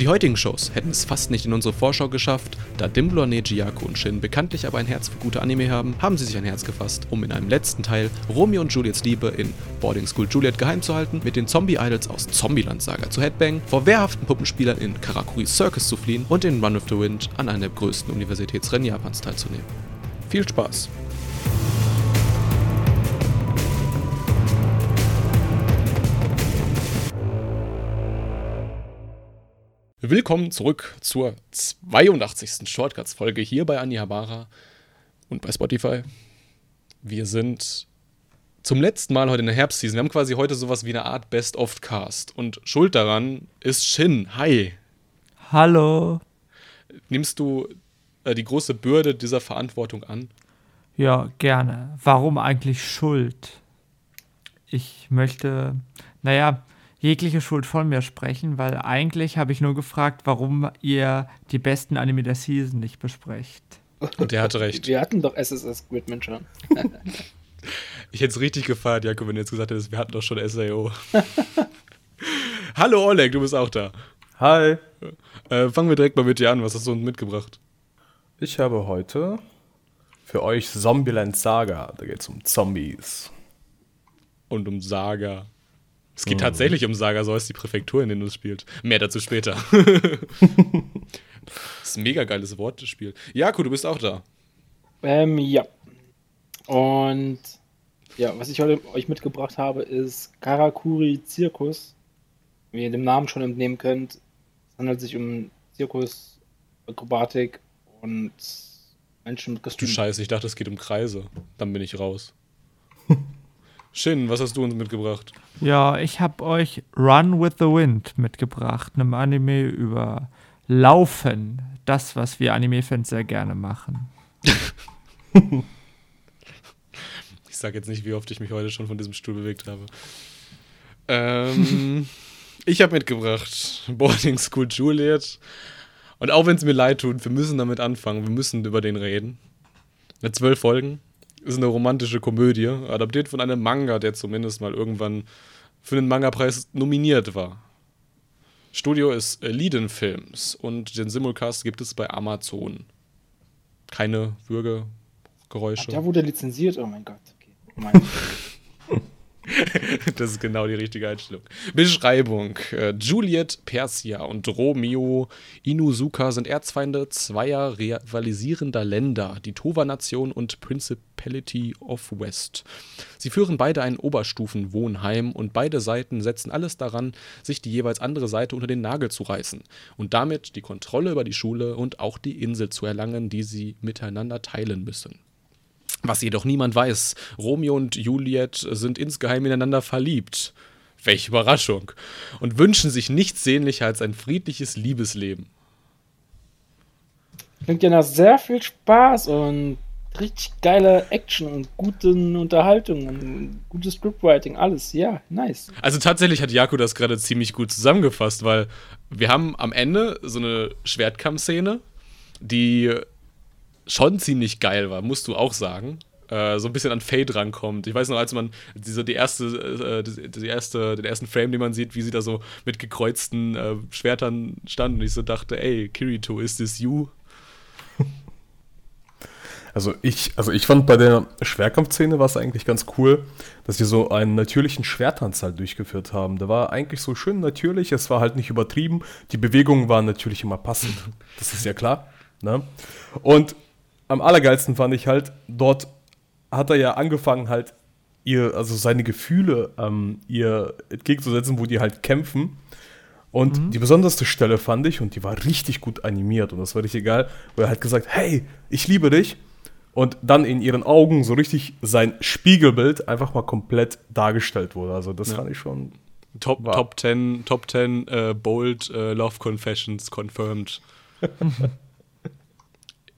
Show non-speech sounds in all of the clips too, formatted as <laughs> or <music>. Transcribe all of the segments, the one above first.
Die heutigen Shows hätten es fast nicht in unsere Vorschau geschafft, da Dimbler, Nejiako und Shin bekanntlich aber ein Herz für gute Anime haben, haben sie sich ein Herz gefasst, um in einem letzten Teil Romeo und Juliets Liebe in Boarding School Juliet geheim zu halten, mit den Zombie-Idols aus Zombieland Saga zu Headbang, vor wehrhaften Puppenspielern in Karakuri Circus zu fliehen und in Run with the Wind an einer der größten Universitätsrennen Japans teilzunehmen. Viel Spaß! Willkommen zurück zur 82. Shortcuts-Folge hier bei Anihabara und bei Spotify. Wir sind zum letzten Mal heute in der Herbstseason. Wir haben quasi heute sowas wie eine Art Best-of-Cast. Und schuld daran ist Shin. Hi. Hallo. Nimmst du äh, die große Bürde dieser Verantwortung an? Ja, gerne. Warum eigentlich Schuld? Ich möchte, naja, jegliche Schuld von mir sprechen, weil eigentlich habe ich nur gefragt, warum ihr die besten Anime der Season nicht besprecht. Und der hatte recht. Wir hatten doch SSS Gridman schon. <laughs> ich hätte es richtig gefeiert, Jakob, wenn du jetzt gesagt hättest, wir hatten doch schon SAO. <laughs> Hallo Oleg, du bist auch da. Hi. Äh, fangen wir direkt mal mit dir an. Was hast du uns mitgebracht? Ich habe heute für euch Zombieland Saga. Da geht es um Zombies. Und um Saga. Es geht mhm. tatsächlich um Saga, so heißt die Präfektur, in der es spielt. Mehr dazu später. <laughs> das ist ein mega geiles Wortspiel. Jaku, du bist auch da. Ähm, ja. Und ja, was ich heute euch mitgebracht habe, ist Karakuri Zirkus. Wie ihr dem Namen schon entnehmen könnt, es handelt sich um Zirkus, Akrobatik und Menschen mit Kostümen. Du Scheiße, ich dachte, es geht um Kreise. Dann bin ich raus. Shin, was hast du uns mitgebracht? Ja, ich habe euch Run with the Wind mitgebracht, einem Anime über Laufen. Das, was wir Anime-Fans sehr gerne machen. <laughs> ich sage jetzt nicht, wie oft ich mich heute schon von diesem Stuhl bewegt habe. Ähm, <laughs> ich habe mitgebracht Boarding School Juliet. Und auch wenn es mir leid tut, wir müssen damit anfangen. Wir müssen über den reden. Mit zwölf Folgen ist eine romantische Komödie, adaptiert von einem Manga, der zumindest mal irgendwann für den Manga-Preis nominiert war. Studio ist Leiden Films und den Simulcast gibt es bei Amazon. Keine Würgegeräusche. Ach, da wurde lizenziert, oh mein Gott. Okay. Mein <laughs> <laughs> das ist genau die richtige Einstellung. Beschreibung: äh, Juliet, Persia und Romeo Inuzuka sind Erzfeinde zweier rivalisierender Länder, die Tova-Nation und Principality of West. Sie führen beide ein Oberstufenwohnheim und beide Seiten setzen alles daran, sich die jeweils andere Seite unter den Nagel zu reißen und damit die Kontrolle über die Schule und auch die Insel zu erlangen, die sie miteinander teilen müssen. Was jedoch niemand weiß, Romeo und Juliet sind insgeheim ineinander verliebt. Welche Überraschung. Und wünschen sich nichts sehnlicher als ein friedliches Liebesleben. Klingt ja nach sehr viel Spaß und richtig geile Action und guten Unterhaltung und gutes Scriptwriting, alles. Ja, nice. Also tatsächlich hat Jaku das gerade ziemlich gut zusammengefasst, weil wir haben am Ende so eine Schwertkampfszene, die schon ziemlich geil war, musst du auch sagen. Äh, so ein bisschen an Fade rankommt. Ich weiß noch, als man diese, die erste, äh, die, die, erste, den ersten Frame, den man sieht, wie sie da so mit gekreuzten äh, Schwertern stand und ich so dachte, ey, Kirito, is this you? <laughs> Also ich, also ich fand bei der Schwerkampfszene war es eigentlich ganz cool, dass sie so einen natürlichen Schwertanz halt durchgeführt haben. Der war eigentlich so schön natürlich, es war halt nicht übertrieben. Die Bewegungen waren natürlich immer passend. <laughs> Das ist ja klar. Ne? Und am allergeilsten fand ich halt, dort hat er ja angefangen halt ihr, also seine Gefühle ähm, ihr entgegenzusetzen, wo die halt kämpfen. Und mhm. die besonderste Stelle fand ich, und die war richtig gut animiert, und das war richtig egal, wo er halt gesagt, hey, ich liebe dich. Und dann in ihren Augen so richtig sein Spiegelbild einfach mal komplett dargestellt wurde. Also das ja. fand ich schon. Top, Top 10, Top 10 äh, Bold äh, Love Confessions confirmed. <laughs>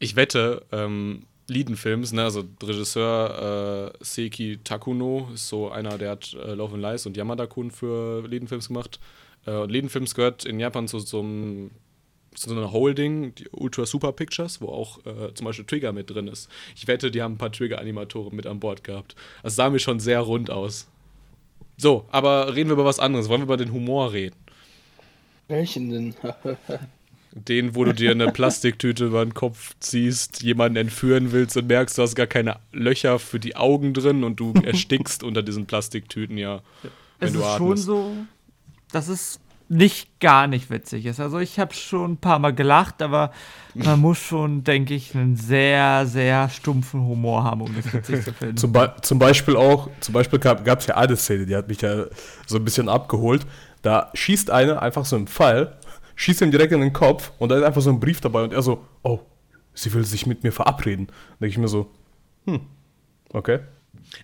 ich wette, ähm, Lieden-Films, ne? also Regisseur äh, Seiki Takuno ist so einer, der hat äh, Love and Lies und Yamada-kun für Lieden-Films gemacht. Äh, und Lieden-Films gehört in Japan zu so einem so eine Holding, die Ultra Super Pictures, wo auch äh, zum Beispiel Trigger mit drin ist. Ich wette, die haben ein paar Trigger-Animatoren mit an Bord gehabt. Das sah mir schon sehr rund aus. So, aber reden wir über was anderes. Wollen wir über den Humor reden? Welchen denn? <laughs> Den, wo du dir eine <laughs> Plastiktüte über den Kopf ziehst, jemanden entführen willst und merkst, du hast gar keine Löcher für die Augen drin und du <laughs> erstickst unter diesen Plastiktüten, ja. Wenn es du ist schon atmest. so, dass es nicht gar nicht witzig ist. Also ich habe schon ein paar Mal gelacht, aber man muss schon, denke ich, einen sehr, sehr stumpfen Humor haben, um das witzig zu finden. Zum, Be zum Beispiel auch, zum Beispiel gab es ja eine Szene, die hat mich ja so ein bisschen abgeholt. Da schießt einer einfach so einen Pfeil, schießt ihm direkt in den Kopf und da ist einfach so ein Brief dabei und er so, oh, sie will sich mit mir verabreden. Da denke ich mir so, hm, okay.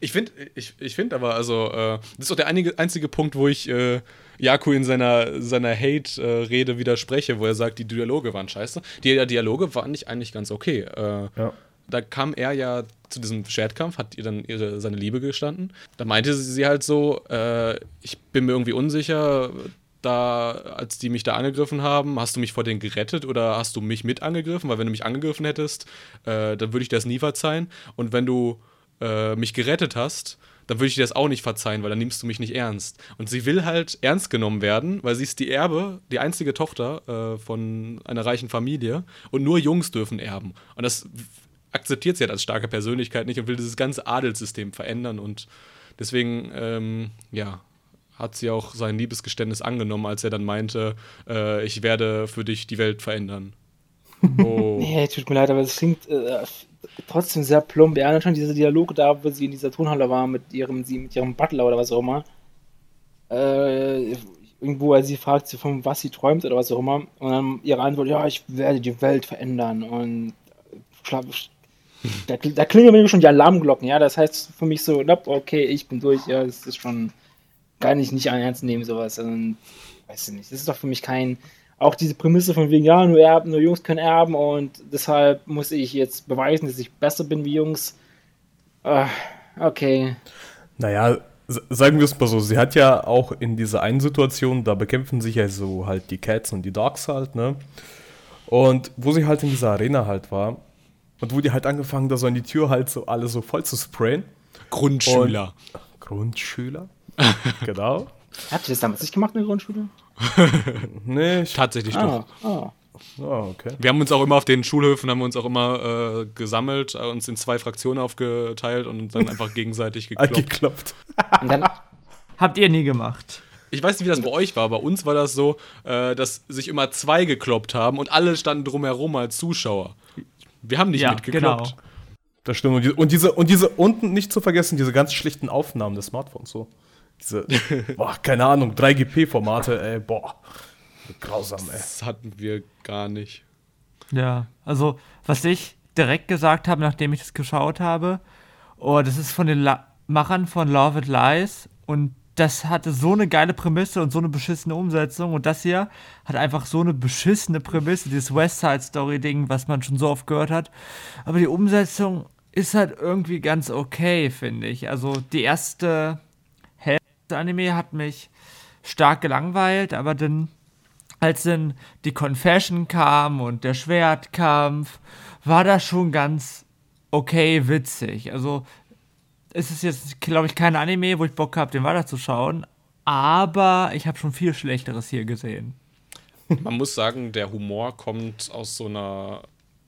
Ich finde ich, ich find aber, also, äh, das ist auch der einige, einzige Punkt, wo ich äh, Jaku in seiner, seiner Hate-Rede widerspreche, wo er sagt, die Dialoge waren scheiße. Die Dialoge waren nicht eigentlich ganz okay. Äh, Ja. Da kam er ja zu diesem Schwertkampf, hat ihr dann ihre, seine Liebe gestanden. Da meinte sie, sie halt so, äh, ich bin mir irgendwie unsicher, da, als die mich da angegriffen haben, hast du mich vor denen gerettet oder hast du mich mit angegriffen? Weil wenn du mich angegriffen hättest, äh, dann würde ich dir das nie verzeihen. Und wenn du äh, mich gerettet hast, dann würde ich dir das auch nicht verzeihen, weil dann nimmst du mich nicht ernst. Und sie will halt ernst genommen werden, weil sie ist die Erbe, die einzige Tochter äh, von einer reichen Familie und nur Jungs dürfen erben. Und das akzeptiert sie halt als starke Persönlichkeit nicht und will dieses ganze Adelssystem verändern und deswegen, ähm, ja, hat sie auch sein Liebesgeständnis angenommen, als er dann meinte, äh, ich werde für dich die Welt verändern. <laughs> Oh. Nee, tut mir leid, aber es klingt äh, trotzdem sehr plump. Er hat schon diese Dialoge da, wo sie in dieser Tonhalle war mit ihrem, sie, mit ihrem Butler oder was auch immer. Äh, irgendwo, als sie fragt, sie von was sie träumt oder was auch immer. Und dann ihre Antwort, ja, ich werde die Welt verändern. Und schla- da, da klingeln mir schon die Alarmglocken, ja. Das heißt für mich so, nope, okay, ich bin durch, ja, das ist schon, kann ich nicht ernst nehmen, sowas. Und, weiß ich nicht, das ist doch für mich kein, auch diese Prämisse von wegen, ja, nur Erben, nur Jungs können erben und deshalb muss ich jetzt beweisen, dass ich besser bin wie Jungs. Ah, okay. Naja, sagen wir es mal so, sie hat ja auch in dieser einen Situation, da bekämpfen sich ja so halt die Cats und die Dogs halt, ne? Und wo sie halt in dieser Arena halt war und wo die halt angefangen, da so an die Tür halt so alle so voll zu sprayen. Grundschüler. Grundschüler? <laughs> genau. Habt ihr das damals nicht gemacht in der Grundschule? <laughs> Nee, ich, Tatsächlich Ah, doch. ah. oh, okay. Wir haben uns auch immer auf den Schulhöfen, haben wir uns auch immer äh, gesammelt, äh, uns in zwei Fraktionen aufgeteilt und dann <laughs> einfach gegenseitig gekloppt. Geklopft. Und dann, Habt ihr nie gemacht. Ich weiß nicht, wie das bei euch war. Bei uns war das so, äh, dass sich immer zwei gekloppt haben und alle standen drumherum als Zuschauer. Wir haben nicht Ja, mitgekloppt. genau. Das stimmt. Und diese, und diese unten nicht zu vergessen, diese ganz schlichten Aufnahmen des Smartphones so. Diese, boah, keine Ahnung, 3GP-Formate, ey, boah. Grausam, ey. Das hatten wir gar nicht. Ja, also was ich direkt gesagt habe, nachdem ich das geschaut habe, oh, das ist von den La Machern von Love It Lies und das hatte so eine geile Prämisse und so eine beschissene Umsetzung und das hier hat einfach so eine beschissene Prämisse, dieses West Side Story Ding, was man schon so oft gehört hat, aber die Umsetzung ist halt irgendwie ganz okay, finde ich. Also die erste Des Anime hat mich stark gelangweilt, aber dann als dann die Confession kam und der Schwertkampf, war das schon ganz okay witzig. Also es ist jetzt, glaube ich, kein Anime, wo ich Bock habe, den weiterzuschauen. Aber ich habe schon viel Schlechteres hier gesehen. Man muss sagen, der Humor kommt aus so einer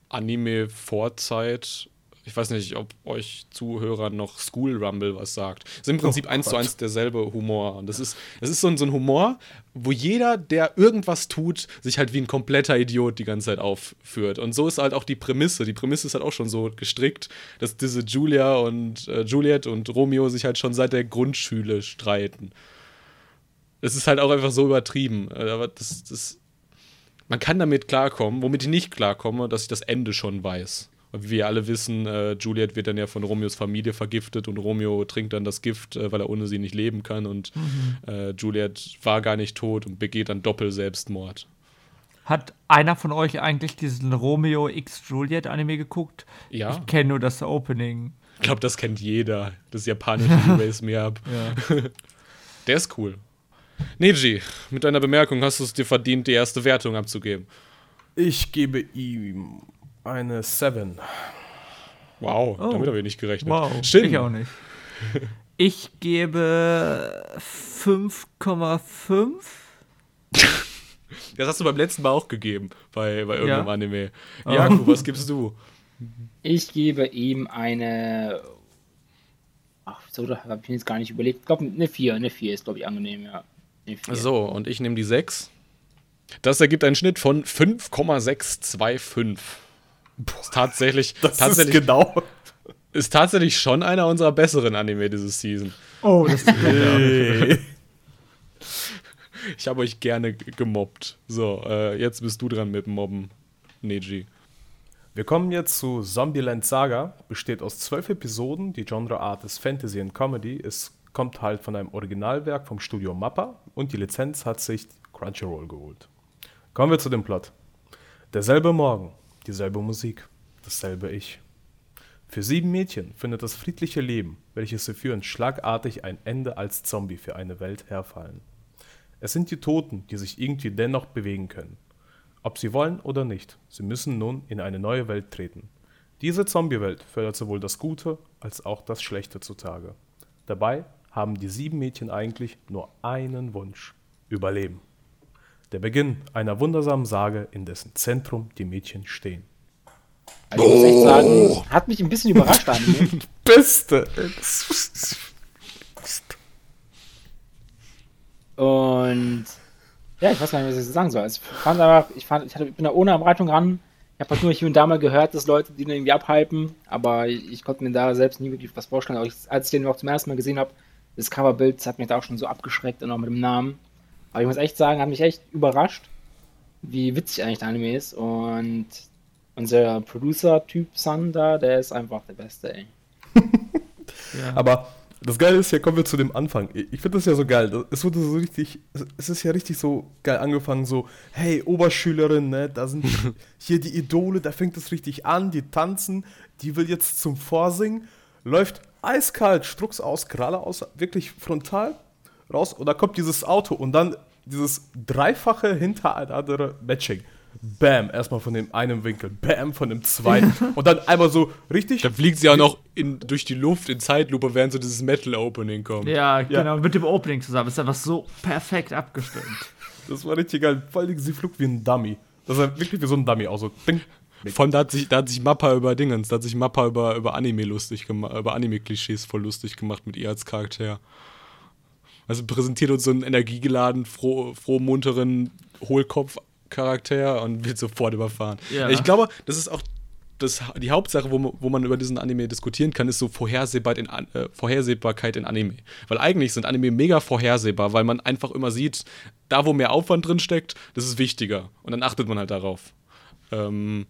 Anime-Vorzeit. Ich weiß nicht, ob euch Zuhörern noch School Rumble was sagt. Es ist im Prinzip eins zu Gott. eins derselbe Humor. Und das ist, das ist so, ein, so ein Humor, wo jeder, der irgendwas tut, sich halt wie ein kompletter Idiot die ganze Zeit aufführt. Und so ist halt auch die Prämisse. Die Prämisse ist halt auch schon so gestrickt, dass diese Julia und äh, Juliet und Romeo sich halt schon seit der Grundschule streiten. Es ist halt auch einfach so übertrieben. Äh, Aber das, das, man kann damit klarkommen. Womit ich nicht klarkomme, dass ich das Ende schon weiß. Und wie wir alle wissen, äh, Juliet wird dann ja von Romeos Familie vergiftet und Romeo trinkt dann das Gift, äh, weil er ohne sie nicht leben kann. Und äh, Juliet war gar nicht tot und begeht dann Doppel-Selbstmord. Hat einer von euch eigentlich diesen Romeo X Juliet Anime geguckt? Ja, Ich kenne nur das Opening. ich glaube, das kennt jeder. Das japanische Erase Me Up. Der ist cool. Neji, mit deiner Bemerkung hast du es dir verdient, die erste Wertung abzugeben. Ich gebe ihm eine 7. Wow, Oh. damit habe ich nicht gerechnet. Wow, Stimmt. ich auch nicht. <laughs> Ich gebe 5,5. <laughs> Das hast du beim letzten Mal auch gegeben, bei, bei irgendeinem Ja. Anime. Oh. Jaku, was gibst du? Ich gebe ihm eine. Ach, so, da habe ich mir jetzt gar nicht überlegt. Ich glaube, eine 4. Eine 4 ist, glaube ich, angenehm, ja. Eine 4. So, und ich nehme die 6. Das ergibt einen Schnitt von 5,625. Ist tatsächlich, <laughs> Das tatsächlich, ist genau. ist tatsächlich schon einer unserer besseren Anime diese Season. Oh, das Hey. Ich habe euch gerne gemobbt. So, äh, jetzt bist du dran mit dem Mobben, Neji. Wir kommen jetzt zu Zombieland Saga. Besteht aus zwölf Episoden. Die Genreart ist Fantasy und Comedy. Es kommt halt von einem Originalwerk vom Studio Mappa und die Lizenz hat sich Crunchyroll geholt. Kommen wir zu dem Plot. Derselbe Morgen, dieselbe Musik, dasselbe Ich. Für sieben Mädchen findet das friedliche Leben, welches sie führen, schlagartig ein Ende als Zombie für eine Welt herfallen. Es sind die Toten, die sich irgendwie dennoch bewegen können. Ob sie wollen oder nicht, sie müssen nun in eine neue Welt treten. Diese Zombie-Welt fördert sowohl das Gute als auch das Schlechte zutage. Dabei haben die sieben Mädchen eigentlich nur einen Wunsch: Überleben. Der Beginn einer wundersamen Sage, in dessen Zentrum die Mädchen stehen. Also, ich muss echt sagen, hat mich ein bisschen überrascht, <laughs> Anime. Beste! Und ja, ich weiß gar nicht, was ich so sagen soll. Also, ich fand einfach, ich, fand, ich, hatte, ich bin da ohne Erwartung ran. Ich habe halt nur hier und da mal gehört, dass Leute die den irgendwie abhypen, aber ich, ich konnte mir da selbst nie wirklich was vorstellen. Aber ich, als ich den auch zum ersten Mal gesehen habe, das Coverbild das hat mich da auch schon so abgeschreckt und auch mit dem Namen. Aber ich muss echt sagen, hat mich echt überrascht, wie witzig eigentlich der Anime ist. Und unser Producer-Typ Sun da, der ist einfach der Beste, ey. <laughs> ja. Aber das Geile ist, ja kommen wir zu dem Anfang. Ich finde das ja so geil. Es wurde so richtig, es ist ja richtig so geil angefangen, so, hey, Oberschülerin, ne, da sind <laughs> hier die Idole, da fängt es richtig an, die tanzen, die will jetzt zum Vorsingen, läuft eiskalt, Strucks aus, Kralle aus, wirklich frontal raus und da kommt dieses Auto und dann dieses dreifache hintereinander Matching. Bam, erstmal von dem einen Winkel, bam, von dem zweiten <laughs> und dann einmal so richtig Da fliegt sie auch noch in, durch die Luft in Zeitlupe, während so dieses Metal-Opening kommt. ja, genau, mit dem Opening zusammen. Ist einfach so perfekt abgestimmt. <laughs> Das war richtig geil. Vor allem, sie flog wie ein Dummy. Das sah wirklich wie so ein Dummy aus. So, ding. Von da hat sich, da hat sich Mappa über Dingens, da hat sich Mappa über, über Anime lustig gemacht, über Anime-Klischees voll lustig gemacht mit ihr als Charakter. Also präsentiert uns so einen energiegeladen, froh, frohmunteren Hohlkopf-Charakter und wird sofort überfahren. Ja. Ich glaube, das ist auch das, die Hauptsache, wo, man- wo man über diesen Anime diskutieren kann, ist so Vorhersehbar in, äh, Vorhersehbarkeit in Anime. Weil eigentlich sind Anime mega vorhersehbar, weil man einfach immer sieht, da wo mehr Aufwand drin steckt, das ist wichtiger. Und dann achtet man halt darauf. Ähm,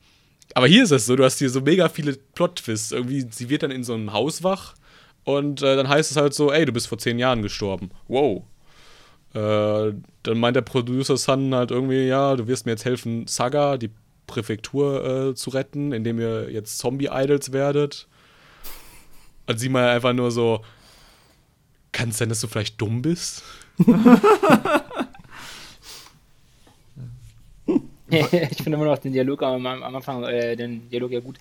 aber hier ist es so, du hast hier so mega viele Plot-Twists. Irgendwie, sie wird dann in so einem Haus wach und äh, dann heißt es halt so, ey, du bist vor zehn Jahren gestorben. Wow. Äh, dann meint der Producer Sun halt irgendwie, ja, du wirst mir jetzt helfen, Saga, die Präfektur äh, zu retten, indem ihr jetzt Zombie-Idols werdet. Und sie mal einfach nur so, kann es sein, dass du vielleicht dumm bist? <laughs> ich finde immer noch den Dialog am, am Anfang, äh, den Dialog ja gut,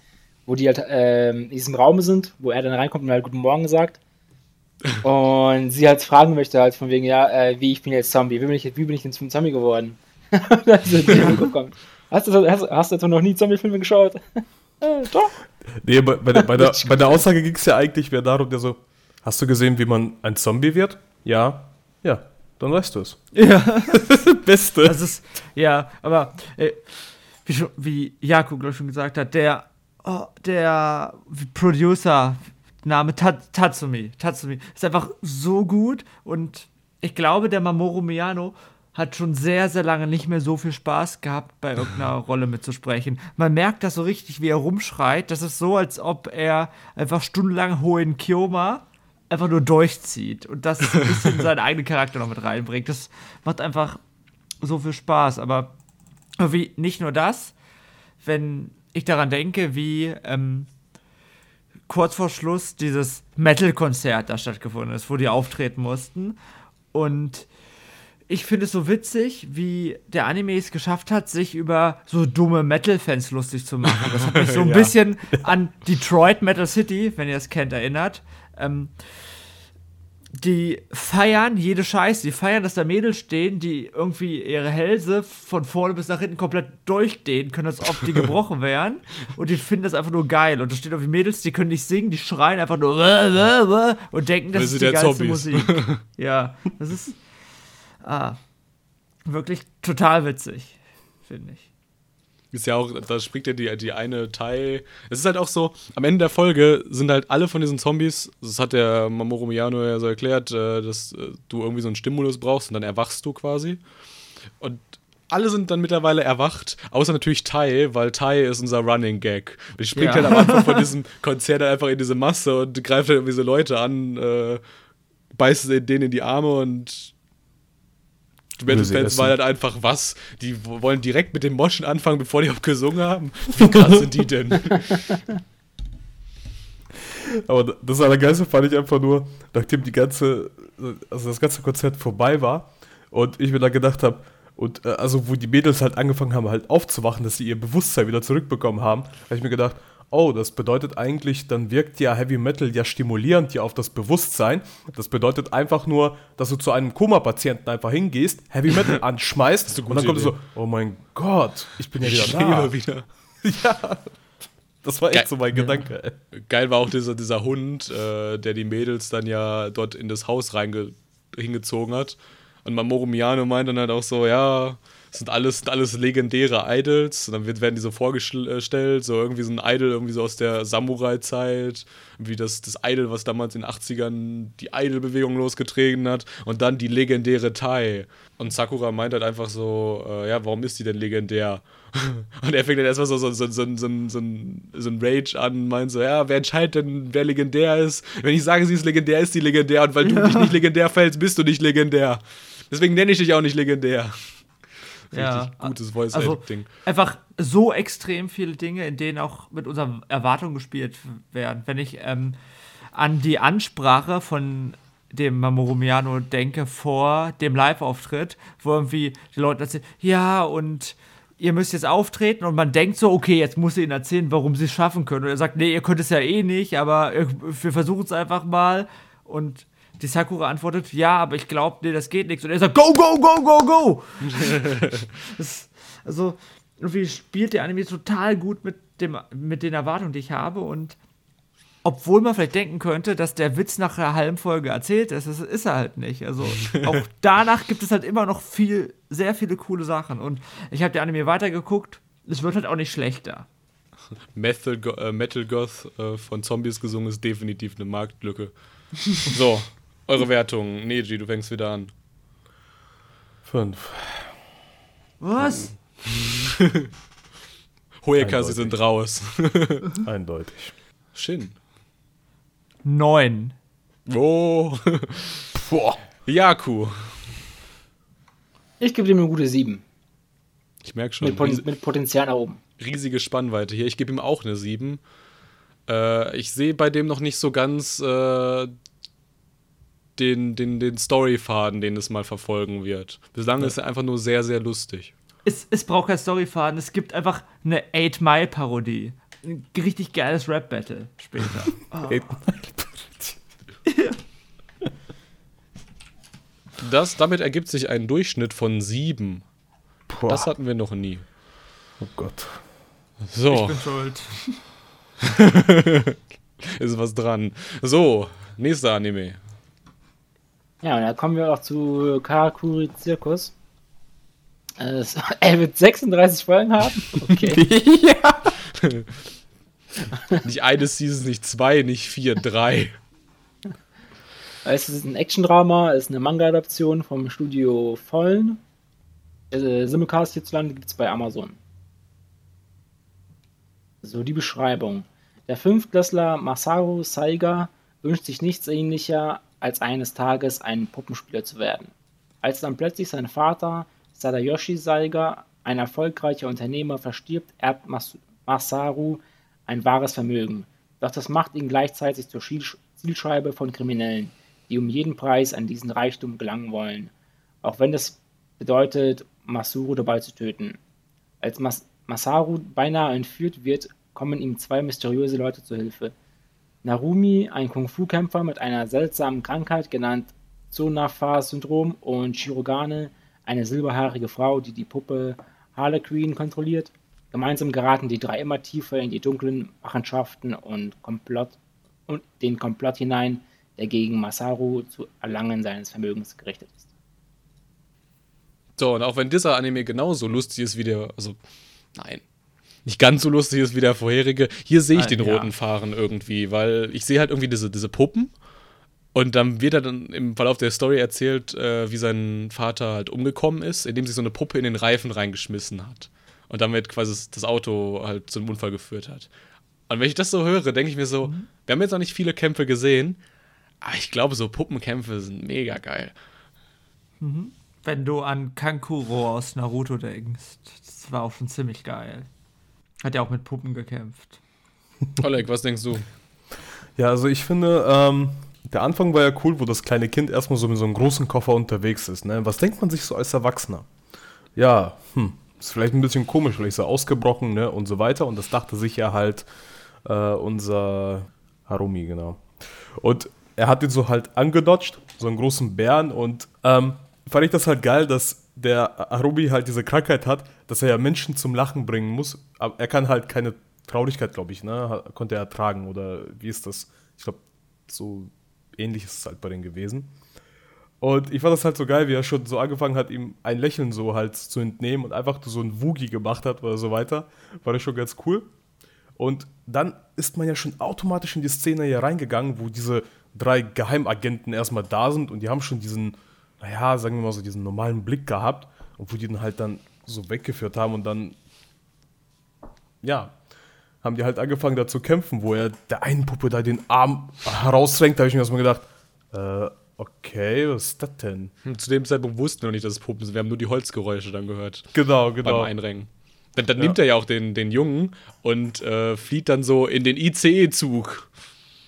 wo die halt ähm, in diesem Raum sind, wo er dann reinkommt und halt Guten Morgen sagt. <laughs> Und sie halt fragen möchte, halt von wegen, ja, äh, wie ich bin jetzt Zombie, wie bin ich, wie bin ich denn zum Zombie geworden? <laughs> Kommt. Hast du, hast, hast du noch nie Zombie-Filme geschaut? <laughs> äh, doch. Nee, bei, bei, der, bei, der, bei der Aussage ging es ja eigentlich mehr darum, der so, hast du gesehen, wie man ein Zombie wird? Ja. Ja, dann weißt du es. Ja. Beste. Das ist, ja, aber äh, wie, schon, wie Jakob glaub ich, schon gesagt hat, der, oh, der Producer, Name Ta Tatsumi, Tatsumi, ist einfach so gut und ich glaube, der Mamoru Miyano hat schon sehr, sehr lange nicht mehr so viel Spaß gehabt, bei irgendeiner <laughs> Rolle mitzusprechen. Man merkt das so richtig, wie er rumschreit. Das ist so, als ob er einfach stundenlang Hohen Kyoma einfach nur durchzieht und das ein bisschen <laughs> seinen eigenen Charakter noch mit reinbringt. Das macht einfach so viel Spaß. Aber wie nicht nur das, wenn ich daran denke, wie ähm, kurz vor Schluss dieses Metal-Konzert da stattgefunden ist, wo die auftreten mussten. Und ich finde es so witzig, wie der Anime es geschafft hat, sich über so dumme Metal-Fans lustig zu machen. Das hat mich so ein <laughs> Ja. bisschen an Detroit Metal City, wenn ihr es kennt, erinnert. Ähm, die feiern jede Scheiße. Die feiern, dass da Mädels stehen, die irgendwie ihre Hälse von vorne bis nach hinten komplett durchdehnen können, als ob die <laughs> gebrochen wären. Und die finden das einfach nur geil. Und da stehen irgendwie Mädels, die können nicht singen, die schreien einfach nur <laughs> und denken, das Weil ist die geilste Zombies. Musik. <laughs> Ja, das ist ah, wirklich total witzig, finde ich. Ist ja auch, da springt ja die, die eine Teil. Es ist halt auch so, am Ende der Folge sind halt alle von diesen Zombies, das hat der Mamoru Miyano ja so erklärt, äh, dass äh, du irgendwie so einen Stimulus brauchst und dann erwachst du quasi. Und alle sind dann mittlerweile erwacht, außer natürlich Tai, weil Tai ist unser Running Gag. Die springt Ja. halt am Anfang von diesem <laughs> Konzert einfach in diese Masse und greift halt irgendwie so Leute an, äh, beißt denen in die Arme und Metal-Fans waren halt einfach was. Die wollen direkt mit dem Moschen anfangen, bevor die auch gesungen haben. Wie krass sind die denn? <laughs> Aber das Allergeilste fand ich einfach nur, nachdem die ganze, also das ganze Konzert vorbei war und ich mir dann gedacht habe, und äh, also wo die Mädels halt angefangen haben, halt aufzuwachen, dass sie ihr Bewusstsein wieder zurückbekommen haben, habe ich mir gedacht, oh, das bedeutet eigentlich, dann wirkt ja Heavy Metal ja stimulierend ja auf das Bewusstsein. Das bedeutet einfach nur, dass du zu einem Koma-Patienten einfach hingehst, Heavy Metal <laughs> anschmeißt und dann gute kommt du so, Idee. oh mein Gott, ich bin ja wieder Ich da. wieder. <laughs> Ja, das war echt Geil. so mein Gedanke. ey. Geil war auch dieser, dieser Hund, äh, der die Mädels dann ja dort in das Haus hingezogen hat. Und Mamoru Miyano meint dann halt auch so, ja, sind alles, sind alles legendäre Idols. Und dann wird, werden die so vorgestellt, so irgendwie so ein Idol irgendwie so aus der Samurai-Zeit, wie das, das Idol, was damals in den 80ern die Idol-Bewegung losgetreten hat. Und dann die legendäre Tai. Und Sakura meint halt einfach so, äh, ja, warum ist die denn legendär? <laughs> Und er fängt dann erstmal so, so, so, so, so, so, so ein Rage an und meint so, ja, wer entscheidet denn, wer legendär ist? Wenn ich sage, sie ist legendär, ist sie legendär. Und weil du dich nicht legendär fällst, bist du nicht legendär. Deswegen nenne ich dich auch nicht legendär. Ja, Richtig gutes Voice also einfach so extrem viele Dinge, in denen auch mit unseren Erwartungen gespielt werden. Wenn ich ähm, an die Ansprache von dem Mamoru Miyano denke vor dem Live-Auftritt, wo irgendwie die Leute erzählen, ja, und ihr müsst jetzt auftreten und man denkt so, okay, jetzt muss sie ihnen erzählen, warum sie es schaffen können. Und er sagt, nee, ihr könnt es ja eh nicht, aber wir versuchen es einfach mal. Und die Sakura antwortet, ja, aber ich glaube, nee, das geht nicht. Und er sagt, go, go, go, go, go! <laughs> das, also, irgendwie spielt der Anime total gut mit, dem, mit den Erwartungen, die ich habe. Und obwohl man vielleicht denken könnte, dass der Witz nach einer halben Folge erzählt ist, das ist er halt nicht. Also <laughs> auch danach gibt es halt immer noch viel, sehr viele coole Sachen. Und ich habe der Anime weitergeguckt. Es wird halt auch nicht schlechter. Metal, äh, Metal Goth äh, von Zombies gesungen ist definitiv eine Marktlücke. so, eure Wertung. Neji, du fängst wieder an. Fünf. Was? <laughs> Hoeka, sie sind raus. <laughs> Eindeutig. Shin. Neun. Oh. <laughs> Boah. Yaku. Ich gebe dem eine gute 7. Ich merke schon. Mit, Pot mit Potenzial nach oben. riesige Spannweite hier. Ich gebe ihm auch eine 7. Äh, ich sehe bei dem noch nicht so ganz äh, den, den, den Storyfaden, den es mal verfolgen wird. Bislang ist er einfach nur sehr, sehr lustig. Es, es braucht kein Storyfaden. Es gibt einfach eine 8 Mile Parodie. Ein richtig geiles Rap-Battle später. <laughs> Das, damit ergibt sich ein Durchschnitt von 7. Boah. Das hatten wir noch nie. oh Gott. Ich So, bin schuld. <laughs> ist was dran. So, nächster Anime. Ja, und da kommen wir auch zu Karakuri Zirkus. Äh, <laughs> Er wird 36 Folgen haben. Okay. <laughs> <laughs> Nicht eine Season, nicht zwei, nicht vier, drei. Es ist ein Action-Drama, es ist eine Manga-Adaption vom Studio Vollen. Äh, Simulcast hierzulande gibt es bei Amazon. So, die Beschreibung. Der Fünftklässler Masaru Saiga wünscht sich nichts ähnlicher, als eines Tages ein Puppenspieler zu werden. Als dann plötzlich sein Vater Sadayoshi Saiga, ein erfolgreicher Unternehmer, verstirbt, erbt Mas Masaru ein wahres Vermögen. Doch das macht ihn gleichzeitig zur Zielscheibe von Kriminellen, die um jeden Preis an diesen Reichtum gelangen wollen. Auch wenn das bedeutet, Masuru dabei zu töten. Als Mas Masaru beinahe entführt wird, kommen ihm zwei mysteriöse Leute zu Hilfe. Narumi, ein Kung-Fu-Kämpfer mit einer seltsamen Krankheit genannt Zonafa-Syndrom und Shirogane, eine silberhaarige Frau, die die Puppe Harlequin kontrolliert. Gemeinsam geraten die drei immer tiefer in die dunklen Machenschaften und Komplott und den Komplott hinein, der gegen Masaru zu Erlangen seines Vermögens gerichtet ist. So, und auch wenn dieser Anime genauso lustig ist wie der, also, nein, nicht ganz so lustig ist wie der vorherige, hier sehe ich Nein, den ja. roten Fahren irgendwie, weil ich sehe halt irgendwie diese, diese Puppen und dann wird er dann im Verlauf der Story erzählt, äh, wie sein Vater halt umgekommen ist, indem sich so eine Puppe in den Reifen reingeschmissen hat. Und damit quasi das Auto halt zum Unfall geführt hat. Und wenn ich das so höre, denke ich mir so, Mhm. wir haben jetzt noch nicht viele Kämpfe gesehen, aber ich glaube, so Puppenkämpfe sind mega geil. Wenn du an Kankuro aus Naruto denkst, das war auch schon ziemlich geil. Hat ja auch mit Puppen gekämpft. <laughs> Oleg, was denkst du? Ja, also ich finde, ähm, der Anfang war ja cool, wo das kleine Kind erstmal so mit so einem großen Koffer unterwegs ist. Ne? Was denkt man sich so als Erwachsener? Ja, hm, ist vielleicht ein bisschen komisch, weil ich so ausgebrochen ne? und so weiter. Und das dachte sich ja halt äh, unser Harumi, genau. Und er hat ihn so halt angedodged, so einen großen Bären. Und ähm, fand ich das halt geil, dass der Harumi halt diese Krankheit hat, dass er ja Menschen zum Lachen bringen muss. Aber er kann halt keine Traurigkeit, glaube ich, ne? Konnte er ertragen oder wie ist das? Ich glaube, so ähnlich ist es halt bei denen gewesen. Und ich fand das halt so geil, wie er schon so angefangen hat, ihm ein Lächeln so halt zu entnehmen und einfach so ein Woogie gemacht hat oder so weiter. War das schon ganz cool. Und dann ist man ja schon automatisch in die Szene hier reingegangen, wo diese drei Geheimagenten erstmal da sind und die haben schon diesen, naja, sagen wir mal so, diesen normalen Blick gehabt wo die den halt dann so weggeführt haben und dann, ja, haben die halt angefangen da zu kämpfen, wo er der einen Puppe da den Arm herausrenkt. Da habe ich mir erstmal gedacht, äh, okay, was ist das denn? Hm, Zu dem Zeitpunkt wussten wir noch nicht, dass es Puppen sind. Wir haben nur die Holzgeräusche dann gehört Genau, beim genau. Einrengen. Dann, dann Ja. nimmt er ja auch den, den Jungen und äh, flieht dann so in den ICE-Zug.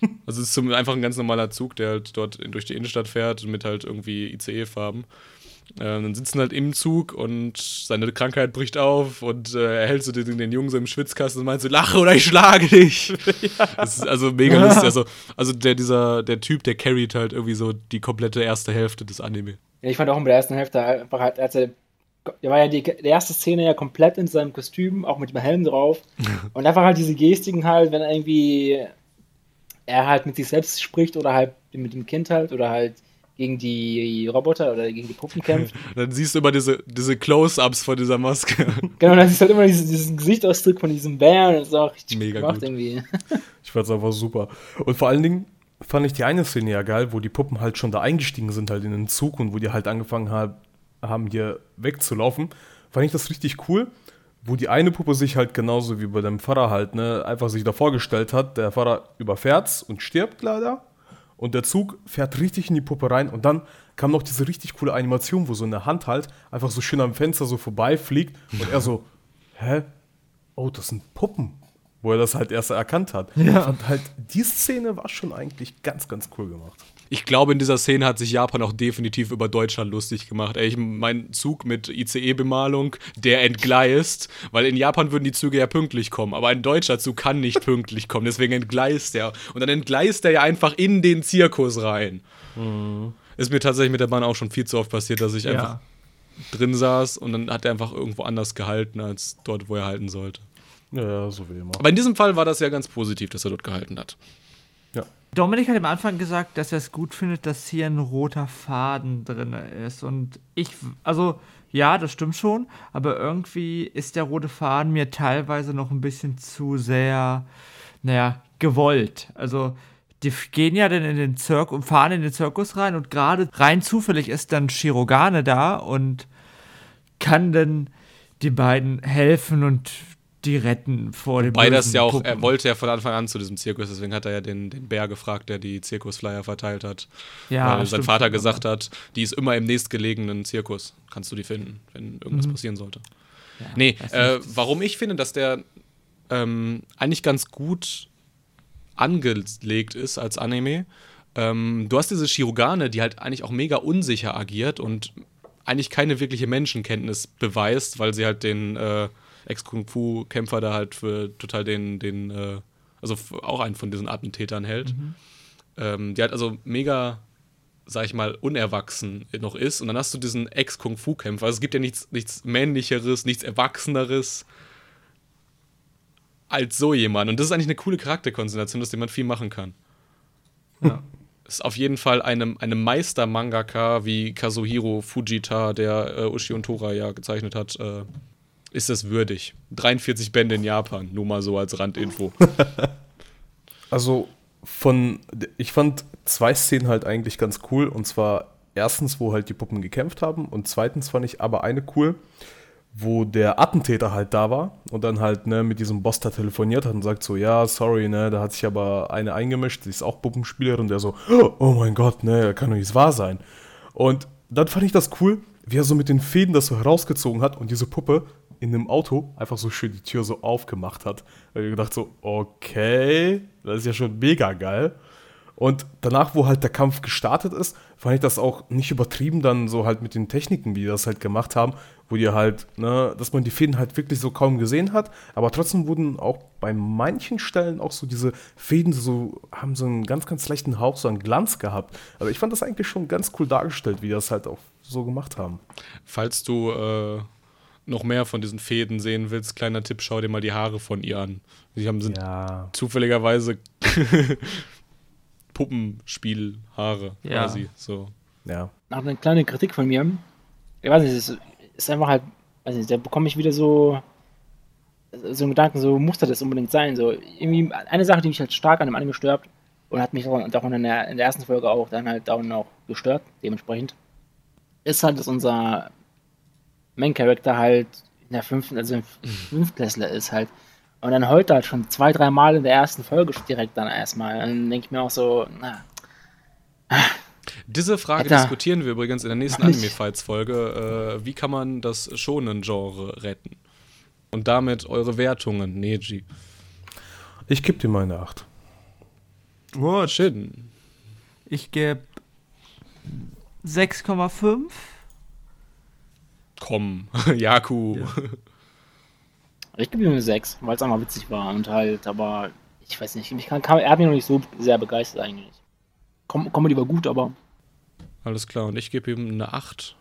<laughs> Also es ist einfach ein ganz normaler Zug, der halt dort durch die Innenstadt fährt mit halt irgendwie ICE-Farben. Ähm, dann sitzen halt im Zug und seine Krankheit bricht auf und äh, er hält so den, den Jungen so im Schwitzkasten und meint so, lache oder ich schlage dich. <laughs> <laughs> Das ist also mega lustig. Also, also der, dieser, der Typ, der carried halt irgendwie so die komplette erste Hälfte des Anime. Ja, ich fand auch in der ersten Hälfte einfach halt, als er, der war ja die, die erste Szene ja komplett in seinem Kostüm, auch mit dem Helm drauf. und einfach halt diese Gestiken halt, wenn er irgendwie er halt mit sich selbst spricht oder halt mit dem Kind halt oder halt gegen die Roboter oder gegen die Puppen kämpft. <laughs> Dann siehst du immer diese, diese Close-Ups von dieser Maske. <laughs> genau, dann siehst du halt immer dieses, diesen Gesichtsausdruck von diesem Bären. Das ist auch richtig Mega gemacht gut. irgendwie. <laughs> Ich fand's einfach super. Und vor allen Dingen fand ich die eine Szene ja geil, wo die Puppen halt schon da eingestiegen sind, halt in den Zug und wo die halt angefangen haben hier wegzulaufen. Fand ich das richtig cool, wo die eine Puppe sich halt genauso wie bei dem Pfarrer halt, ne, einfach sich da vorgestellt hat. Der Pfarrer überfährt's und stirbt leider. Und der Zug fährt richtig in die Puppe rein und dann kam noch diese richtig coole Animation, wo so eine Hand halt einfach so schön am Fenster so vorbeifliegt und er so, <laughs> hä? Oh, das sind Puppen. Wo er das halt erst erkannt hat. Ja. Fand halt, die Szene war schon eigentlich ganz, ganz cool gemacht. Ich glaube, in dieser Szene hat sich Japan auch definitiv über Deutschland lustig gemacht. Ey, ich, mein Zug mit ICE-Bemalung, der entgleist, weil in Japan würden die Züge ja pünktlich kommen, aber ein deutscher Zug kann nicht pünktlich kommen, deswegen entgleist er. Und dann entgleist er ja einfach in den Zirkus rein. Ist mir tatsächlich mit der Bahn auch schon viel zu oft passiert, dass ich einfach Ja. drin saß und dann hat er einfach irgendwo anders gehalten, als dort, wo er halten sollte. Ja, so wie immer. Aber in diesem Fall war das ja ganz positiv, dass er dort gehalten hat. Ja. Dominik hat am Anfang gesagt, dass er es gut findet, dass hier ein roter Faden drin ist. Und ich, also ja, das stimmt schon, aber irgendwie ist der rote Faden mir teilweise noch ein bisschen zu sehr, naja, gewollt. Also die gehen ja dann in den Zirkus und fahren in den Zirkus rein und gerade rein zufällig ist dann Shirogane da und kann dann die beiden helfen und die retten vor dem Wobei das ja auch, Puppen. er wollte ja von Anfang an zu diesem Zirkus, deswegen hat er ja den, den Bär gefragt, der die Zirkusflyer verteilt hat. ja, weil sein stimmt. Vater gesagt hat, die ist immer im nächstgelegenen Zirkus. Kannst du die finden, wenn irgendwas passieren sollte. Ja, Nee, äh, warum ich finde, dass der ähm, eigentlich ganz gut angelegt ist als Anime. Ähm, du hast diese Shirogane, die halt eigentlich auch mega unsicher agiert und eigentlich keine wirkliche Menschenkenntnis beweist, weil sie halt den äh, Ex-Kung-Fu-Kämpfer da halt für total den, den äh, also auch einen von diesen Attentätern hält. Mhm. Ähm, die halt also mega, sag ich mal, unerwachsen noch ist. Und dann hast du diesen Ex-Kung-Fu-Kämpfer. Also es gibt ja nichts, nichts Männlicheres, nichts Erwachseneres als so jemand. Und das ist eigentlich eine coole Charakterkonstellation, aus der man viel machen kann. Ja. <laughs> ist auf jeden Fall einem, einem Meister-Mangaka wie Kazuhiro Fujita, der äh, Ushi und Tora ja gezeichnet hat, äh, ist das würdig. 43 Bände in Japan, nur mal so als Randinfo. <laughs> also von, ich fand zwei Szenen halt eigentlich ganz cool. Und zwar erstens, wo halt die Puppen gekämpft haben. Und zweitens fand ich aber eine cool, wo der Attentäter halt da war und dann halt ne, mit diesem Boss da telefoniert hat und sagt so, ja, sorry, ne, da hat sich aber eine eingemischt, sie ist auch Puppenspielerin und der so, oh mein Gott, ne, kann doch nicht wahr sein. Und dann fand ich das cool, wie er so mit den Fäden das so herausgezogen hat und diese Puppe in einem Auto einfach so schön die Tür so aufgemacht hat. Da habe ich gedacht so, okay, das ist ja schon mega geil. Und danach, wo halt der Kampf gestartet ist, fand ich das auch nicht übertrieben dann so halt mit den Techniken, wie die das halt gemacht haben, wo die halt, ne, dass man die Fäden halt wirklich so kaum gesehen hat, aber trotzdem wurden auch bei manchen Stellen auch so diese Fäden so, haben so einen ganz, ganz leichten Hauch, so einen Glanz gehabt. Also ich fand das eigentlich schon ganz cool dargestellt, wie die das halt auch so gemacht haben. Falls du äh, noch mehr von diesen Fäden sehen willst, kleiner Tipp, schau dir mal die Haare von ihr an. Sie haben sind ja. zufälligerweise <laughs> Puppenspielhaare ja. quasi. So. Ja. Nach einer kleinen Kritik von mir, ich weiß nicht, es ist, einfach halt, weiß nicht, da bekomme ich wieder so so einen Gedanken, so muss das unbedingt sein. So irgendwie eine Sache, die mich halt stark an dem Anime stört und hat mich auch, auch in, der, in der ersten Folge auch dann halt auch noch gestört, dementsprechend, ist halt, dass unser Main Character halt in der fünften, also im Fünftklässler ist halt. Und dann heute halt schon zwei, drei Mal in der ersten Folge direkt dann erstmal. Dann denke ich mir auch so, na. Diese Frage Alter. diskutieren wir übrigens in der nächsten Anime-Fights-Folge. Äh, wie kann man das Shonen-Genre retten? Und damit eure Wertungen, Neji. Ich gebe dir meine 8. Gut. Schön. Ich gebe 6,5. Komm, <laughs> Jaku. Ja. Ich gebe ihm eine 6, weil es einfach witzig war und halt, aber ich weiß nicht, mich kann, kann, er hat mich noch nicht so sehr begeistert eigentlich. Com Comedy war gut, aber. Alles klar, und ich gebe ihm eine 8.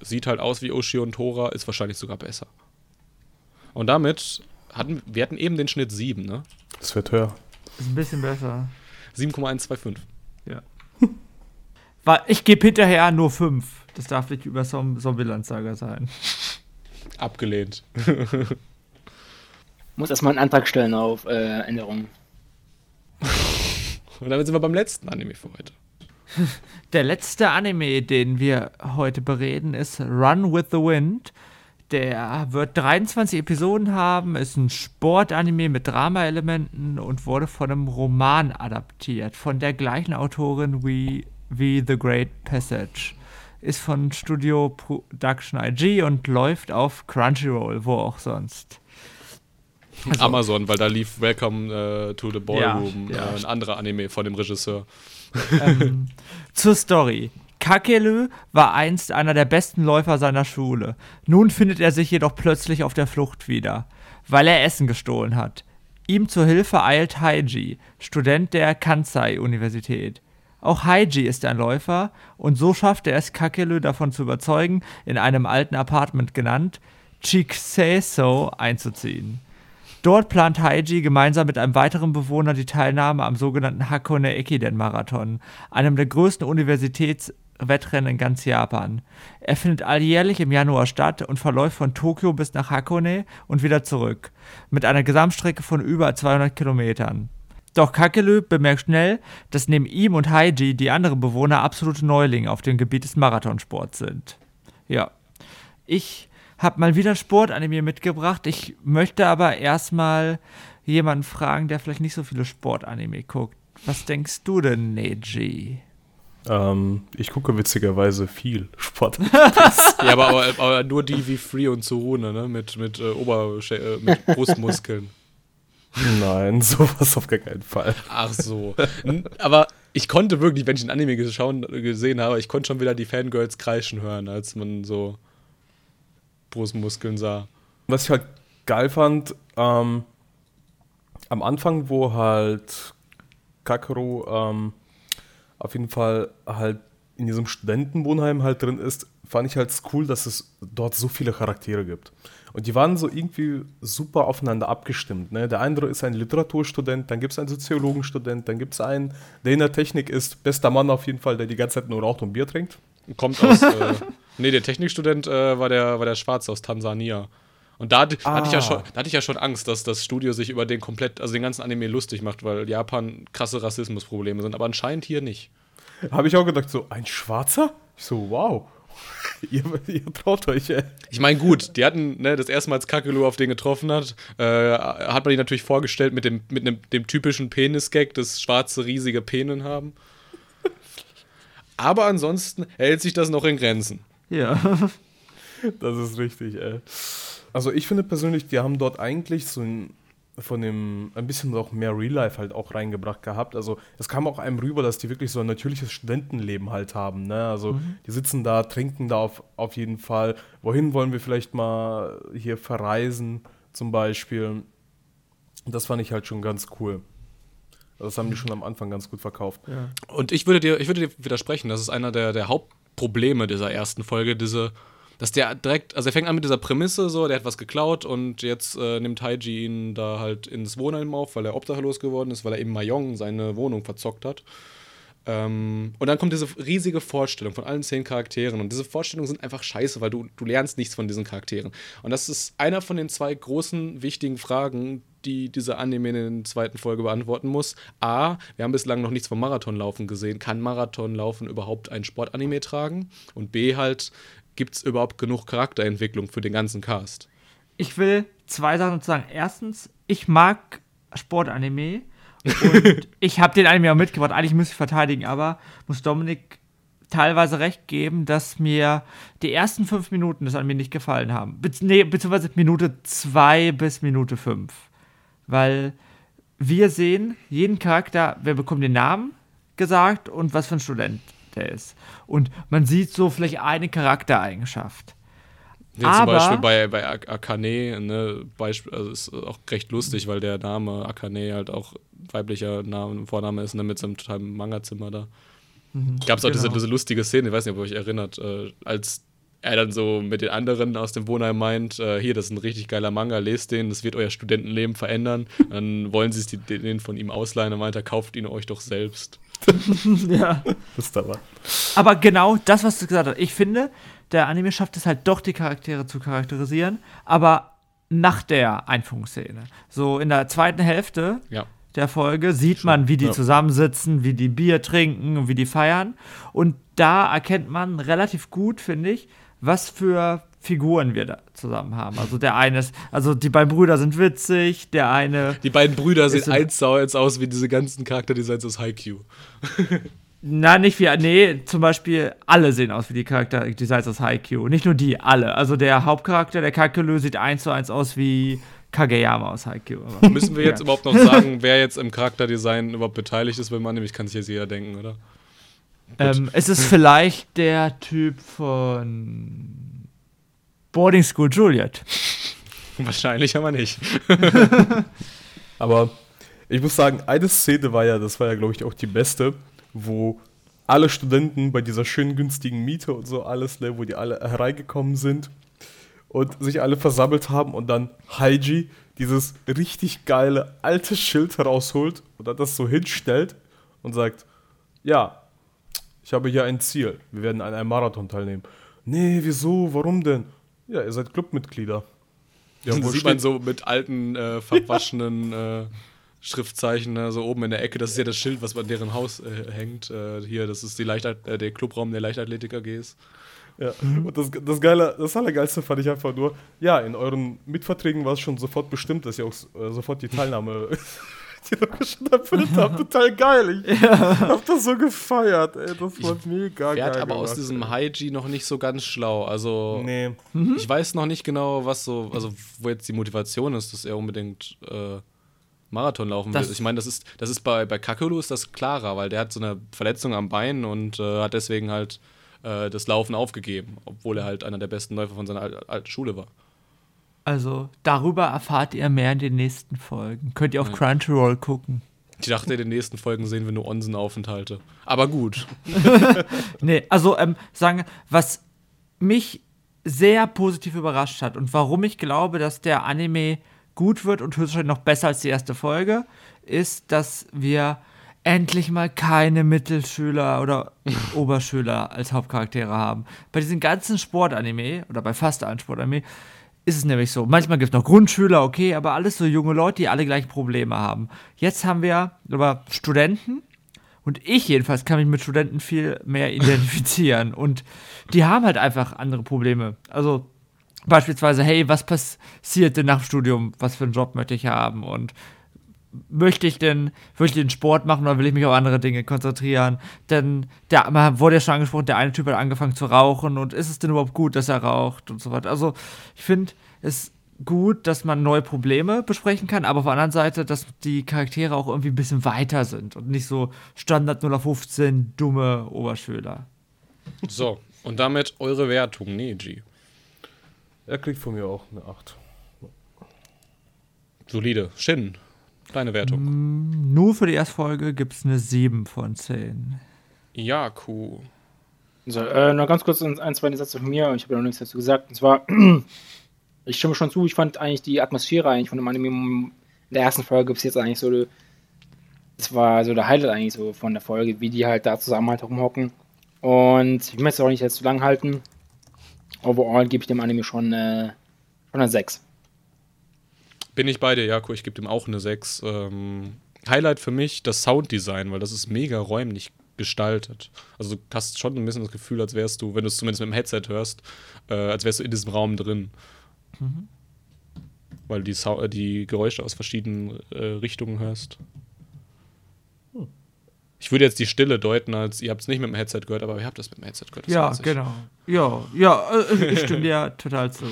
Sieht halt aus wie Oshi und Tora, ist wahrscheinlich sogar besser. Und damit hatten wir hatten eben den Schnitt 7, ne? Das wird höher. Ist ein bisschen besser. 7,125. Ja. <laughs> ich gebe hinterher nur 5. Das darf nicht über Bilanzsager sein. <laughs> Abgelehnt. <laughs> Muss erstmal einen Antrag stellen auf äh, Änderungen. <laughs> Und damit sind wir beim letzten Anime für heute. Der letzte Anime, den wir heute bereden, ist Run with the Wind. Der wird 23 Episoden haben, ist ein Sportanime mit Drama-Elementen und wurde von einem Roman adaptiert, von der gleichen Autorin wie, wie The Great Passage ist von Studio Production IG und läuft auf Crunchyroll, wo auch sonst. Also, Amazon, weil da lief Welcome uh, to the Ballroom, ja, ja. Äh, ein anderer Anime von dem Regisseur. Ähm, <laughs> zur Story. Kakelu war einst einer der besten Läufer seiner Schule. Nun findet er sich jedoch plötzlich auf der Flucht wieder, weil er Essen gestohlen hat. Ihm zur Hilfe eilt Haiji, Student der Kansai-Universität. Auch Haiji ist ein Läufer und so schafft er es Kakelu davon zu überzeugen, in einem alten Apartment genannt Chikseso einzuziehen. Dort plant Haiji gemeinsam mit einem weiteren Bewohner die Teilnahme am sogenannten Hakone Ekiden Marathon, einem der größten Universitätswettrennen in ganz Japan. Er findet alljährlich im Januar statt und verläuft von Tokio bis nach Hakone und wieder zurück, mit einer Gesamtstrecke von über 200 Kilometern. Doch Kakelö bemerkt schnell, dass neben ihm und Haiji die anderen Bewohner absolute Neulinge auf dem Gebiet des Marathonsports sind. Ja. Ich habe mal wieder Sportanime mitgebracht. Ich möchte aber erstmal jemanden fragen, der vielleicht nicht so viele Sportanime guckt. Was denkst du denn, Neji? Ähm, ich gucke witzigerweise viel <laughs> Sport. <laughs> ja, aber, aber, aber, nur die wie Free und Surune, ne? Mit, mit, äh, Obersch äh, mit Brustmuskeln. Nein, <laughs> sowas auf gar keinen Fall. Ach so. Aber ich konnte wirklich, wenn ich ein Anime gesehen habe, ich konnte schon wieder die Fangirls kreischen hören, als man so Brustmuskeln sah. Was ich halt geil fand, ähm, am Anfang, wo halt Kakeru ähm, auf jeden Fall halt in diesem Studentenwohnheim halt drin ist, fand ich halt cool, dass es dort so viele Charaktere gibt. Und die waren so irgendwie super aufeinander abgestimmt. Ne? Der andere ist ein Literaturstudent, dann gibt es einen Soziologenstudent, dann gibt es einen, der in der Technik ist, bester Mann auf jeden Fall, der die ganze Zeit nur raucht und Bier trinkt. Kommt aus. äh, <laughs> nee, der Technikstudent äh, war, der, war der Schwarze aus Tansania. Und da, ah. hatte ich ja schon, da hatte ich ja schon Angst, dass das Studio sich über den komplett, also den ganzen Anime lustig macht, weil Japan krasse Rassismusprobleme sind, aber anscheinend hier nicht. Habe ich auch gedacht, so ein Schwarzer? Ich so, wow. <laughs> ihr, ihr, traut euch, ey. Ich meine, gut, die hatten, ne, das erste Mal, als Kakelu auf den getroffen hat, äh, hat man die natürlich vorgestellt mit dem, mit einem, dem typischen Penis-Gag, das schwarze, riesige Penen haben. Aber ansonsten hält sich das noch in Grenzen. Ja. <laughs> Das ist richtig, ey. Also ich finde persönlich, die haben dort eigentlich so ein von dem ein bisschen auch mehr Real Life halt auch reingebracht gehabt. Also es kam auch einem rüber, dass die wirklich so ein natürliches Studentenleben halt haben. Ne? Also mhm. die sitzen da, trinken da auf, auf jeden Fall. Wohin wollen wir vielleicht mal hier verreisen zum Beispiel? Das fand ich halt schon ganz cool. Das haben die schon am Anfang ganz gut verkauft. Ja. Und ich würde dir, ich würde dir widersprechen, das ist einer der, der Hauptprobleme dieser ersten Folge, diese dass der direkt, also er fängt an mit dieser Prämisse so, der hat was geklaut und jetzt äh, nimmt Haiji ihn da halt ins Wohnheim auf, weil er obdachlos geworden ist, weil er eben Mayong seine Wohnung verzockt hat. Ähm, und dann kommt diese riesige Vorstellung von allen zehn Charakteren. Und diese Vorstellungen sind einfach scheiße, weil du, du lernst nichts von diesen Charakteren. Und das ist einer von den zwei großen, wichtigen Fragen, die diese Anime in der zweiten Folge beantworten muss. A, wir haben bislang noch nichts vom Marathonlaufen gesehen. Kann Marathonlaufen überhaupt ein Sportanime tragen? Und B, halt, gibt es überhaupt genug Charakterentwicklung für den ganzen Cast? Ich will zwei Sachen sagen. Erstens, ich mag Sportanime und <laughs> ich habe den Anime auch mitgebracht. Eigentlich müsste ich verteidigen, aber muss Dominik teilweise recht geben, dass mir die ersten fünf Minuten des Anime nicht gefallen haben. Be nee, beziehungsweise Minute zwei bis Minute fünf. Weil wir sehen jeden Charakter, wir bekommen den Namen gesagt und was für ein Student der ist. Und man sieht so vielleicht eine Charaktereigenschaft. Ja, zum Beispiel bei, bei Akane, ne, Beispiel, also ist auch recht lustig, weil der Name Akane halt auch weiblicher Name, Vorname ist, ne, mit seinem totalen Manga-Zimmer da. Mhm, Gab es auch genau. diese, diese, lustige Szene, ich weiß nicht, ob ihr euch erinnert, äh, als er dann so mit den anderen aus dem Wohnheim meint, äh, hier, das ist ein richtig geiler Manga, lest den, das wird euer Studentenleben verändern. Dann wollen sie es den von ihm ausleihen, und meint er, kauft ihn euch doch selbst. <laughs> ja. Das ist aber. Aber genau das, was du gesagt hast. Ich finde, der Anime schafft es halt doch, die Charaktere zu charakterisieren, aber nach der Einführungsszene. So in der zweiten Hälfte ja. der Folge sieht man, wie die ja. zusammensitzen, wie die Bier trinken und wie die feiern. Und da erkennt man relativ gut, finde ich, was für Figuren wir da zusammen haben. Also der eine ist, also die beiden Brüder sind witzig, der eine. Die beiden Brüder sehen eins zu eins aus wie diese ganzen Charakterdesigns aus Haikyuu. <laughs> Na, nicht wie, nee, zum Beispiel alle sehen aus wie die Charakterdesigns aus Haikyuu. Nicht nur die, alle. Also der Hauptcharakter, der Kakelö, sieht eins zu eins aus wie Kageyama aus Haikyuu. <laughs> Müssen wir jetzt ja. überhaupt noch <laughs> sagen, wer jetzt im Charakterdesign überhaupt beteiligt ist beim Anime? Ich kann sich jetzt jeder denken, oder? Ähm, es ist vielleicht der Typ von Boarding School Juliet. Wahrscheinlich aber nicht. <laughs> aber ich muss sagen, eine Szene war ja, das war ja, glaube ich, auch die beste, wo alle Studenten bei dieser schönen günstigen Miete und so alles, ne, wo die alle hereingekommen sind und sich alle versammelt haben und dann Haiji dieses richtig geile alte Schild herausholt und dann das so hinstellt und sagt, ja, ich habe hier ein Ziel, wir werden an einem Marathon teilnehmen. Nee, wieso, warum denn? Ja, ihr seid Clubmitglieder. Ja, wo sieht man so mit alten, äh, verwaschenen <laughs> äh, Schriftzeichen ne, so oben in der Ecke. Das ist ja das Schild, was bei deren Haus äh, hängt. Äh, hier, das ist die Leichtat äh, der Clubraum der Leichtathletik AGs. Ja, und das, das Geile, das Allergeilste fand ich einfach nur, ja, in euren Mitverträgen war es schon sofort bestimmt, dass ihr auch äh, sofort die Teilnahme <laughs> die doch schon erfüllt haben. Total geil. Ich <laughs> ja. hab das so gefeiert, ey. Das war ich mega geil. aber gemacht, aus diesem Haiji noch nicht so ganz schlau. Also, nee. Mhm. ich weiß noch nicht genau, was so, also wo jetzt die Motivation ist, dass er unbedingt äh, Marathon laufen will. Ich meine, das ist, das ist bei, bei Kakulu ist das klarer, weil der hat so eine Verletzung am Bein und äh, hat deswegen halt äh, das Laufen aufgegeben, obwohl er halt einer der besten Läufer von seiner alten Schule war. Also darüber erfahrt ihr mehr in den nächsten Folgen. Könnt ihr auf Crunchyroll gucken. Ich dachte, in den nächsten Folgen sehen wir nur Onsen-Aufenthalte. Aber gut. <laughs> Nee, also ähm, sagen, was mich sehr positiv überrascht hat und warum ich glaube, dass der Anime gut wird und höchstwahrscheinlich noch besser als die erste Folge, ist, dass wir endlich mal keine Mittelschüler oder <laughs> Oberschüler als Hauptcharaktere haben. Bei diesen ganzen Sportanime oder bei fast allen Sportanime ist es nämlich so. Manchmal gibt es noch Grundschüler, okay, aber alles so junge Leute, die alle gleich Probleme haben. Jetzt haben wir aber Studenten und ich jedenfalls kann mich mit Studenten viel mehr identifizieren und die haben halt einfach andere Probleme. Also beispielsweise, hey, was passiert denn nach dem Studium? Was für einen Job möchte ich haben? Und möchte ich denn, will ich den Sport machen oder will ich mich auf andere Dinge konzentrieren? Denn der, man wurde ja schon angesprochen, der eine Typ hat angefangen zu rauchen und ist es denn überhaupt gut, dass er raucht und so weiter. Also ich finde es gut, dass man neue Probleme besprechen kann, aber auf der anderen Seite, dass die Charaktere auch irgendwie ein bisschen weiter sind und nicht so Standard 0 auf 15 dumme Oberschüler. So, und damit eure Wertung, Neji. Er kriegt von mir auch eine 8. Solide. Shin, deine Wertung. Nur für die erste Folge gibt es eine 7 von 10. Jaku. So, äh, noch ganz kurz ein, ein zwei Sätze von mir. Ich habe ja noch nichts dazu gesagt. Und zwar, <clears throat> ich stimme schon zu, ich fand eigentlich die Atmosphäre eigentlich von dem Anime in der ersten Folge bis jetzt eigentlich so, das war so der Highlight eigentlich so von der Folge, wie die halt da zusammen halt rumhocken. Und ich möchte es auch nicht jetzt zu lang halten. Overall gebe ich dem Anime schon, äh, schon eine 6. Bin ich bei dir, Jaku. Ich gebe dem auch eine 6. Ähm, Highlight für mich das Sounddesign, weil das ist mega räumlich gestaltet. Also du hast schon ein bisschen das Gefühl, als wärst du, wenn du es zumindest mit dem Headset hörst, äh, als wärst du in diesem Raum drin. Weil die, Sau äh, die Geräusche aus verschiedenen äh, Richtungen hörst. Ich würde jetzt die Stille deuten, als ihr habt es nicht mit dem Headset gehört, aber ihr habt das mit dem Headset gehört. Ja, genau. Ja, ja, äh, ich stimme dir total zu.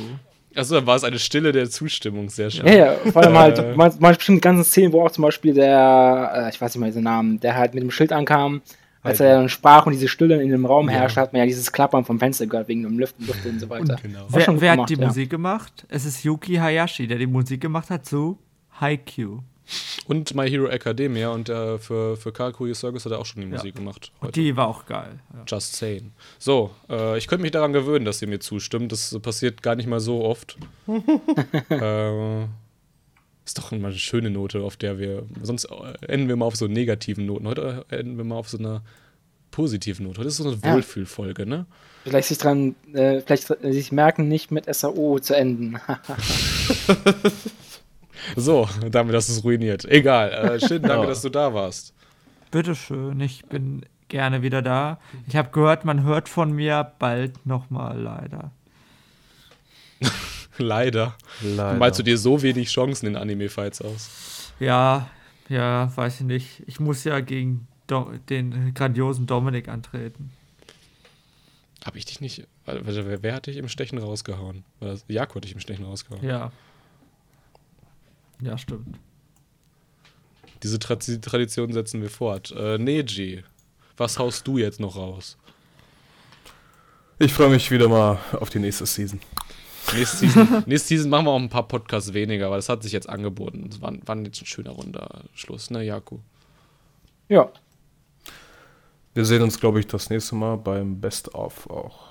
Achso, dann war es eine Stille der Zustimmung, sehr schön. Ja, ja, vor allem halt, Äh. man, man bestimmt ganzen Szenen, wo auch zum Beispiel der, äh, ich weiß nicht mal diesen Namen, der halt mit dem Schild ankam, als er dann sprach und diese Stille in dem Raum Ja. herrscht, hat man ja dieses Klappern vom Fenster gehört, wegen dem Lüften, Lüften und so weiter. Genau. Wer, wer hat gemacht, die ja. Musik gemacht? Es ist Yuki Hayashi, der die Musik gemacht hat zu Haikyuu. Und My Hero Academia und äh, für, für Kakuri Circus hat er auch schon die Musik gemacht. Und Heute. die war auch geil. Ja. Just saying. So, äh, ich könnte mich daran gewöhnen, dass ihr mir zustimmt. Das passiert gar nicht mal so oft. <laughs> äh, ist doch immer eine schöne Note, auf der wir. Sonst äh, enden wir mal auf so negativen Noten. Heute enden wir mal auf so einer positiven Note. Heute ist so eine Ja. Wohlfühlfolge, ne? Vielleicht sich dran, äh, vielleicht äh, sich merken, nicht mit SAO zu enden. <laughs> <laughs> So, damit hast du es ruiniert. Egal. Äh, schön, <laughs> danke, Ja. dass du da warst. Bitteschön, ich bin gerne wieder da. Ich habe gehört, man hört von mir bald nochmal leider. <laughs> Leider. Leider. Malst du dir so wenig Chancen in Anime-Fights aus? Ja, ja, weiß ich nicht. Ich muss ja gegen Do den grandiosen Dominik antreten. Hab ich dich nicht. Wer, wer hat dich im Stechen rausgehauen? Jakob hat dich im Stechen rausgehauen. Ja. Ja, stimmt. Diese Tra Tradition setzen wir fort. Äh, Neji, was haust du jetzt noch raus? Ich freue mich wieder mal auf die nächste Season. Nächste Season, <laughs> nächste Season machen wir auch ein paar Podcasts weniger, weil das hat sich jetzt angeboten. Das war, war jetzt ein schöner runder Schluss, ne, Jaku? ja, Wir sehen uns, glaube ich, das nächste Mal beim Best of auch.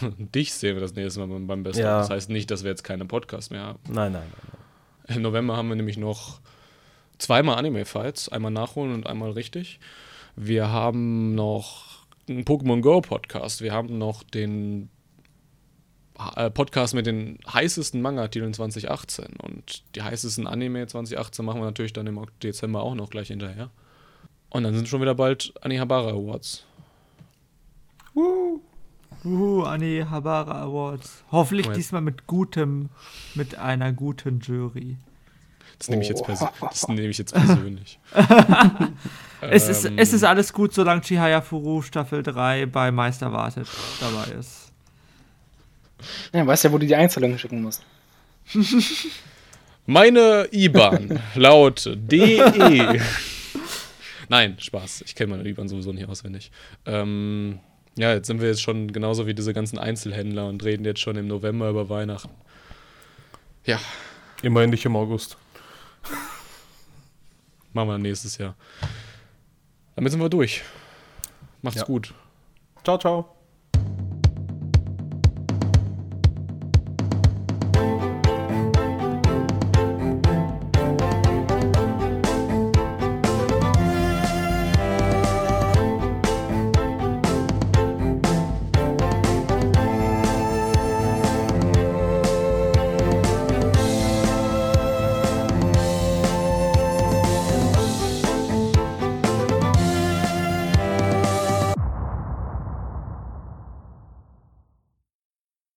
<laughs> Dich sehen wir das nächste Mal beim, beim Best Ja. of. Das heißt nicht, dass wir jetzt keine Podcasts mehr haben. Nein, nein, nein. Im November haben wir nämlich noch zweimal Anime-Fights, einmal nachholen und einmal richtig. Wir haben noch einen Pokémon Go Podcast. Wir haben noch den äh, Podcast mit den heißesten Manga-Titeln 2018 und die heißesten Anime 2018 machen wir natürlich dann im Dezember auch noch gleich hinterher. Und dann sind schon wieder bald Anihabara Awards. Uh, Annie Habara Awards. Hoffentlich Moment. diesmal mit gutem, mit einer guten Jury. Das nehme ich, jetzt Oh. perso das nehme ich jetzt persönlich. <laughs> Es, ist, Ähm, es ist alles gut, solange Chihaya Furu Staffel 3 bei Meister wartet dabei ist. ja weißt ja, wo du die Einstellungen schicken musst. <laughs> Meine IBAN lautet DE. <laughs> Nein, Spaß. Ich kenne meine IBAN sowieso nicht auswendig. Ähm, ja, jetzt sind wir jetzt schon genauso wie diese ganzen Einzelhändler und reden jetzt schon im November über Weihnachten. Ja. Immerhin nicht im August. <laughs> Machen wir nächstes Jahr. Damit sind wir durch. Macht's ja. gut. Ciao, ciao.